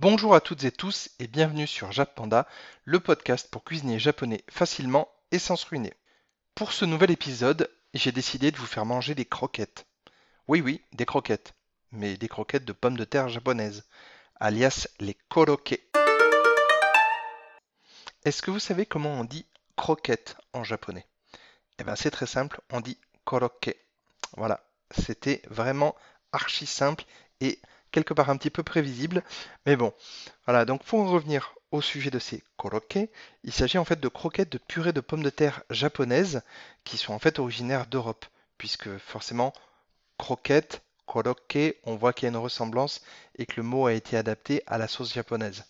Bonjour à toutes et tous et bienvenue sur Panda, le podcast pour cuisiner japonais facilement et sans se ruiner. Pour ce nouvel épisode, j'ai décidé de vous faire manger des croquettes. Oui oui, des croquettes, mais des croquettes de pommes de terre japonaises, alias les koroke. Est-ce que vous savez comment on dit croquette en japonais? Eh bien c'est très simple, on dit koroke. Voilà, c'était vraiment archi simple et quelque part un petit peu prévisible. Mais bon, voilà, donc pour en revenir au sujet de ces koroke, il s'agit en fait de croquettes de purée de pommes de terre japonaises qui sont en fait originaires d'Europe, puisque forcément, croquettes, koroke, on voit qu'il y a une ressemblance et que le mot a été adapté à la sauce japonaise.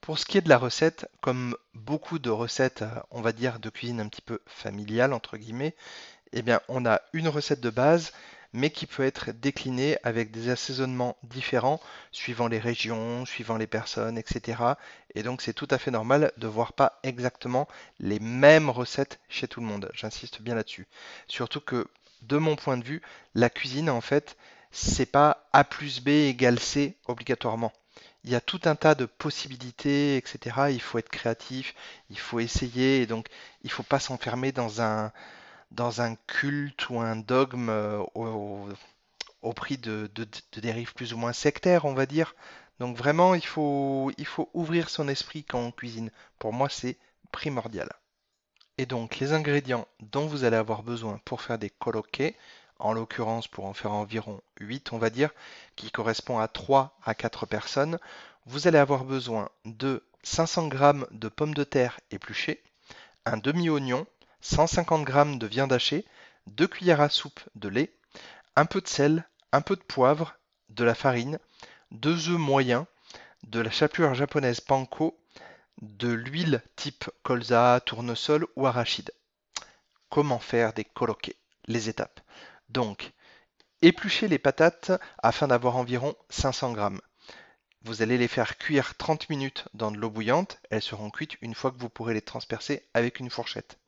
Pour ce qui est de la recette, comme beaucoup de recettes, on va dire, de cuisine un petit peu familiale, entre guillemets, eh bien, on a une recette de base mais qui peut être décliné avec des assaisonnements différents suivant les régions, suivant les personnes, etc. Et donc c'est tout à fait normal de voir pas exactement les mêmes recettes chez tout le monde. J'insiste bien là-dessus. Surtout que de mon point de vue, la cuisine en fait, c'est pas A plus B égale C obligatoirement. Il y a tout un tas de possibilités, etc. Il faut être créatif, il faut essayer, et donc il faut pas s'enfermer dans un, dans un culte ou un dogme euh, au, prix de, dérives plus ou moins sectaires, on va dire. Donc vraiment, il faut, ouvrir son esprit quand on cuisine. Pour moi, c'est primordial. Et donc, les ingrédients dont vous allez avoir besoin pour faire des koroké, en l'occurrence pour en faire environ 8, on va dire, qui correspond à 3 à 4 personnes, vous allez avoir besoin de 500 g de pommes de terre épluchées, un demi-oignon, 150 g de viande hachée, 2 cuillères à soupe de lait, un peu de sel, un peu de poivre, de la farine, 2 œufs moyens, de la chapelure japonaise panko, de l'huile type colza, tournesol ou arachide. Comment faire des koroké Les étapes. Donc, épluchez les patates afin d'avoir environ 500 g. Vous allez les faire cuire 30 minutes dans de l'eau bouillante. Elles seront cuites une fois que vous pourrez les transpercer avec une fourchette.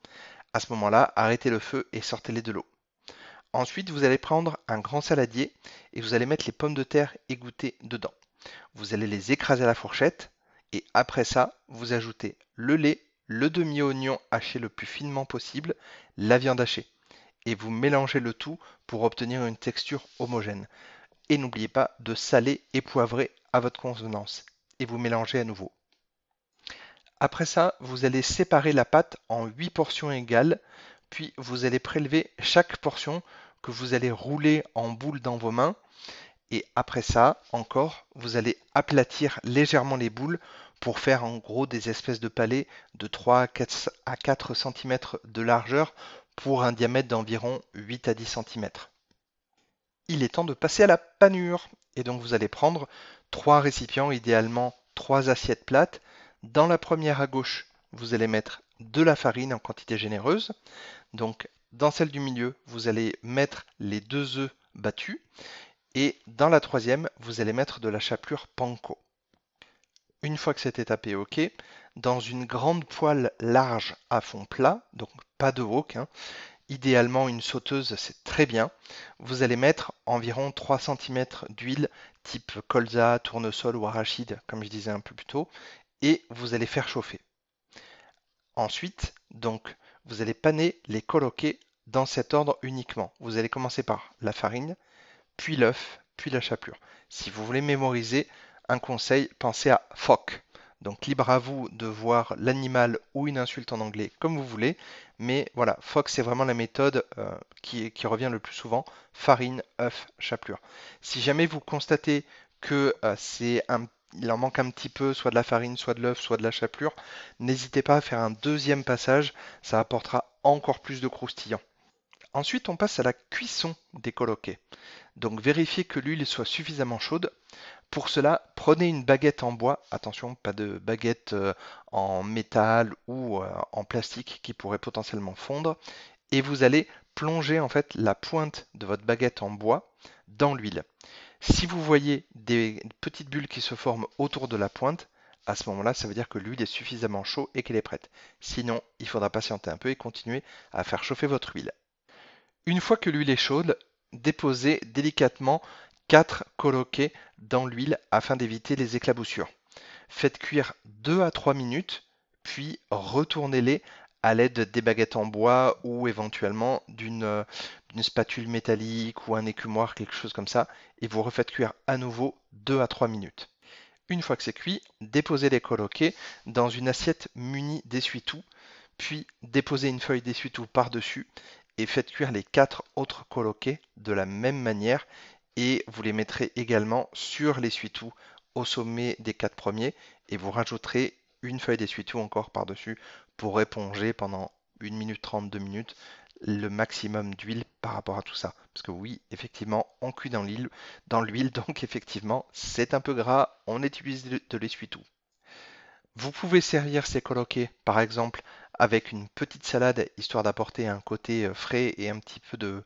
À ce moment-là, arrêtez le feu et sortez-les de l'eau. Ensuite, vous allez prendre un grand saladier et vous allez mettre les pommes de terre égouttées dedans. Vous allez les écraser à la fourchette et après ça, vous ajoutez le lait, le demi-oignon haché le plus finement possible, la viande hachée. Et vous mélangez le tout pour obtenir une texture homogène. Et n'oubliez pas de saler et poivrer à votre convenance. Et vous mélangez à nouveau. Après ça, vous allez séparer la pâte en 8 portions égales, puis vous allez prélever chaque portion que vous allez rouler en boule dans vos mains. Et après ça, encore, vous allez aplatir légèrement les boules pour faire en gros des espèces de palets de 3 à 4 cm de largeur pour un diamètre d'environ 8 à 10 cm. Il est temps de passer à la panure. Et donc vous allez prendre trois récipients, idéalement trois assiettes plates, dans la première à gauche, vous allez mettre de la farine en quantité généreuse. Donc dans celle du milieu, vous allez mettre les deux œufs battus. Et dans la troisième, vous allez mettre de la chapelure panko. Une fois que cette étape est OK, dans une grande poêle large à fond plat, donc pas de wok, hein, idéalement une sauteuse c'est très bien, vous allez mettre environ 3 cm d'huile type colza, tournesol ou arachide, comme je disais un peu plus tôt, et vous allez faire chauffer. Ensuite, donc, vous allez paner les coloquer dans cet ordre uniquement. Vous allez commencer par la farine, puis l'œuf, puis la chapelure. Si vous voulez mémoriser un conseil, pensez à FOC. Donc libre à vous de voir l'animal ou une insulte en anglais comme vous voulez. Mais voilà, FOC c'est vraiment la méthode euh, qui, revient le plus souvent. Farine, œuf, chapelure. Si jamais vous constatez que euh, c'est un il en manque un petit peu, soit de la farine, soit de l'œuf, soit de la chapelure, n'hésitez pas à faire un deuxième passage, ça apportera encore plus de croustillant. Ensuite, on passe à la cuisson des coloquets. Donc vérifiez que l'huile soit suffisamment chaude. Pour cela, prenez une baguette en bois, attention, pas de baguette euh, en métal ou euh, en plastique qui pourrait potentiellement fondre, et vous allez plonger en fait la pointe de votre baguette en bois dans l'huile. Si vous voyez des petites bulles qui se forment autour de la pointe, à ce moment-là, ça veut dire que l'huile est suffisamment chaude et qu'elle est prête. Sinon, il faudra patienter un peu et continuer à faire chauffer votre huile. Une fois que l'huile est chaude, déposez délicatement 4 coloquets dans l'huile afin d'éviter les éclaboussures. Faites cuire 2 à 3 minutes, puis retournez-les à l'aide des baguettes en bois ou éventuellement d'une spatule métallique ou un écumoire, quelque chose comme ça, et vous refaites cuire à nouveau 2 à 3 minutes. Une fois que c'est cuit, déposez les coloquets dans une assiette munie d'essuie-tout, puis déposez une feuille d'essuie-tout par-dessus et faites cuire les 4 autres coloquets de la même manière et vous les mettrez également sur l'essuie-tout au sommet des 4 premiers et vous rajouterez une feuille d'essuie-tout encore par-dessus pour éponger pendant 1 minute 30, 2 minutes le maximum d'huile par rapport à tout ça. Parce que oui, effectivement, on cuit dans l'huile, dans l'huile, donc effectivement, c'est un peu gras, on utilise de l'essuie-tout. Vous pouvez servir ces coloquets, par exemple, avec une petite salade, histoire d'apporter un côté euh, frais et un petit peu de,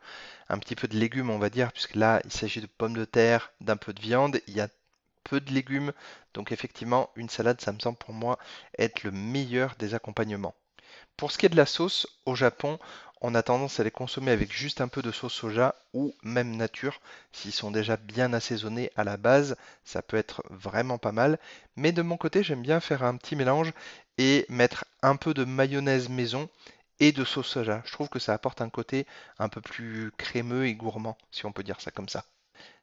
un petit peu de légumes, on va dire, puisque là, il s'agit de pommes de terre, d'un peu de viande, il y a de légumes, donc effectivement, une salade, ça me semble pour moi être le meilleur des accompagnements. Pour ce qui est de la sauce, au Japon, on a tendance à les consommer avec juste un peu de sauce soja ou même nature. S'ils sont déjà bien assaisonnés à la base, ça peut être vraiment pas mal. Mais de mon côté, j'aime bien faire un petit mélange et mettre un peu de mayonnaise maison et de sauce soja. Je trouve que ça apporte un côté un peu plus crémeux et gourmand, si on peut dire ça comme ça.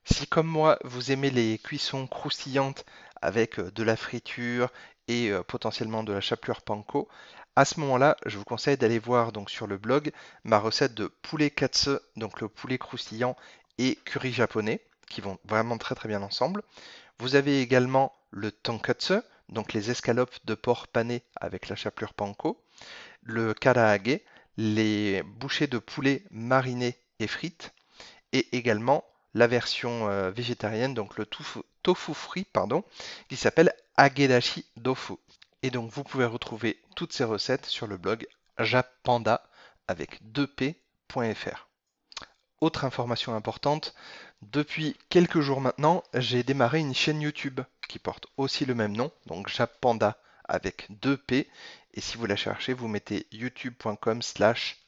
Si comme moi, vous aimez les cuissons croustillantes avec euh, de la friture et euh, potentiellement de la chapelure panko, à ce moment-là, je vous conseille d'aller voir donc sur le blog ma recette de poulet katsu, donc le poulet croustillant et curry japonais, qui vont vraiment très très bien ensemble. Vous avez également le tonkatsu, donc les escalopes de porc pané avec la chapelure panko, le karaage, les bouchées de poulet marinées et frites, et également la version euh, végétarienne, donc le tofu, tofu frit, pardon, qui s'appelle agedashi dofu. Et donc vous pouvez retrouver toutes ces recettes sur le blog japanda avec 2p.fr. Autre information importante, depuis quelques jours maintenant, j'ai démarré une chaîne YouTube qui porte aussi le même nom, donc japanda avec 2p. Et si vous la cherchez, vous mettez youtube.com slash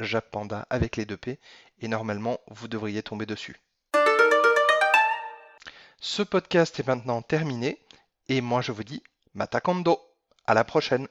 japanda avec les 2p et normalement vous devriez tomber dessus. Ce podcast est maintenant terminé et moi je vous dis Matakondo. À la prochaine.